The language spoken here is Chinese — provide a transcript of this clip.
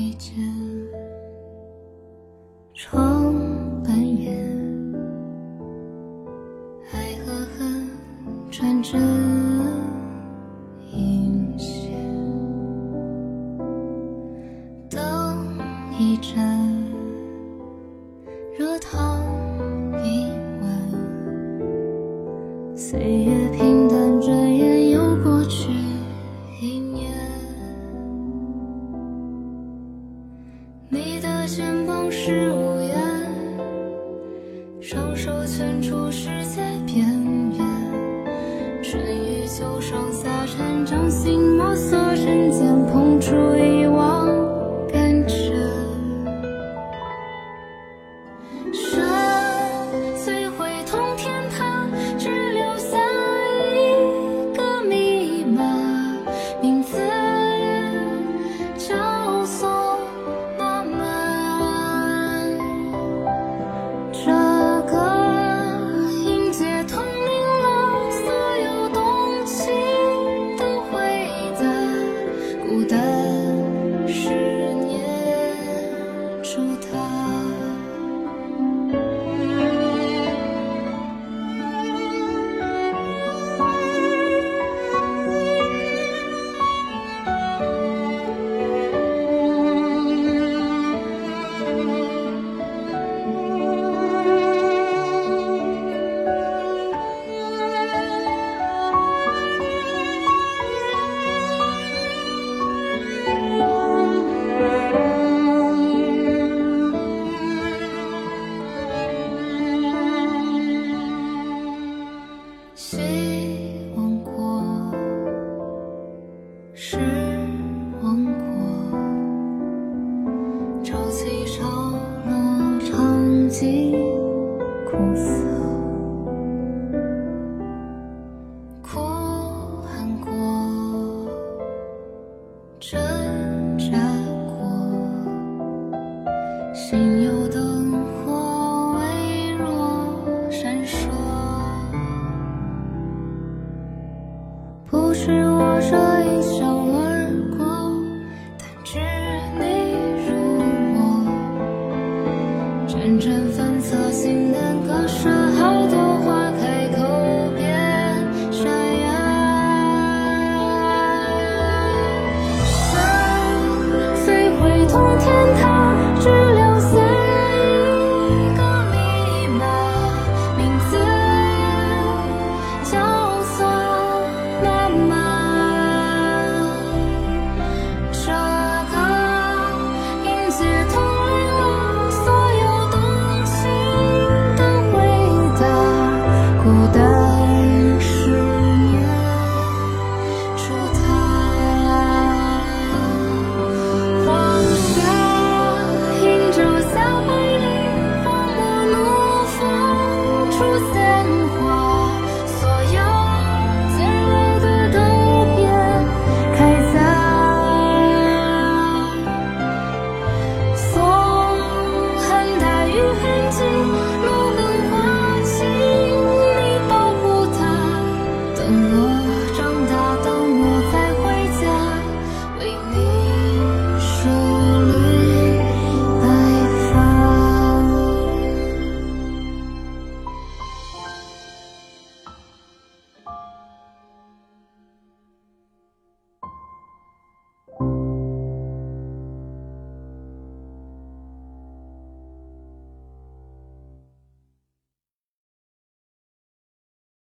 一间窗半掩，爱和恨转针引线，灯一盏，热汤一碗，岁双手圈出世界边缘。春雨秋霜夏蝉，掌心摩挲人间，碰触失望过，潮起潮落，场景苦涩，哭喊过，挣扎过，心有灯火微弱闪烁。不是我这一但知你如我，阵阵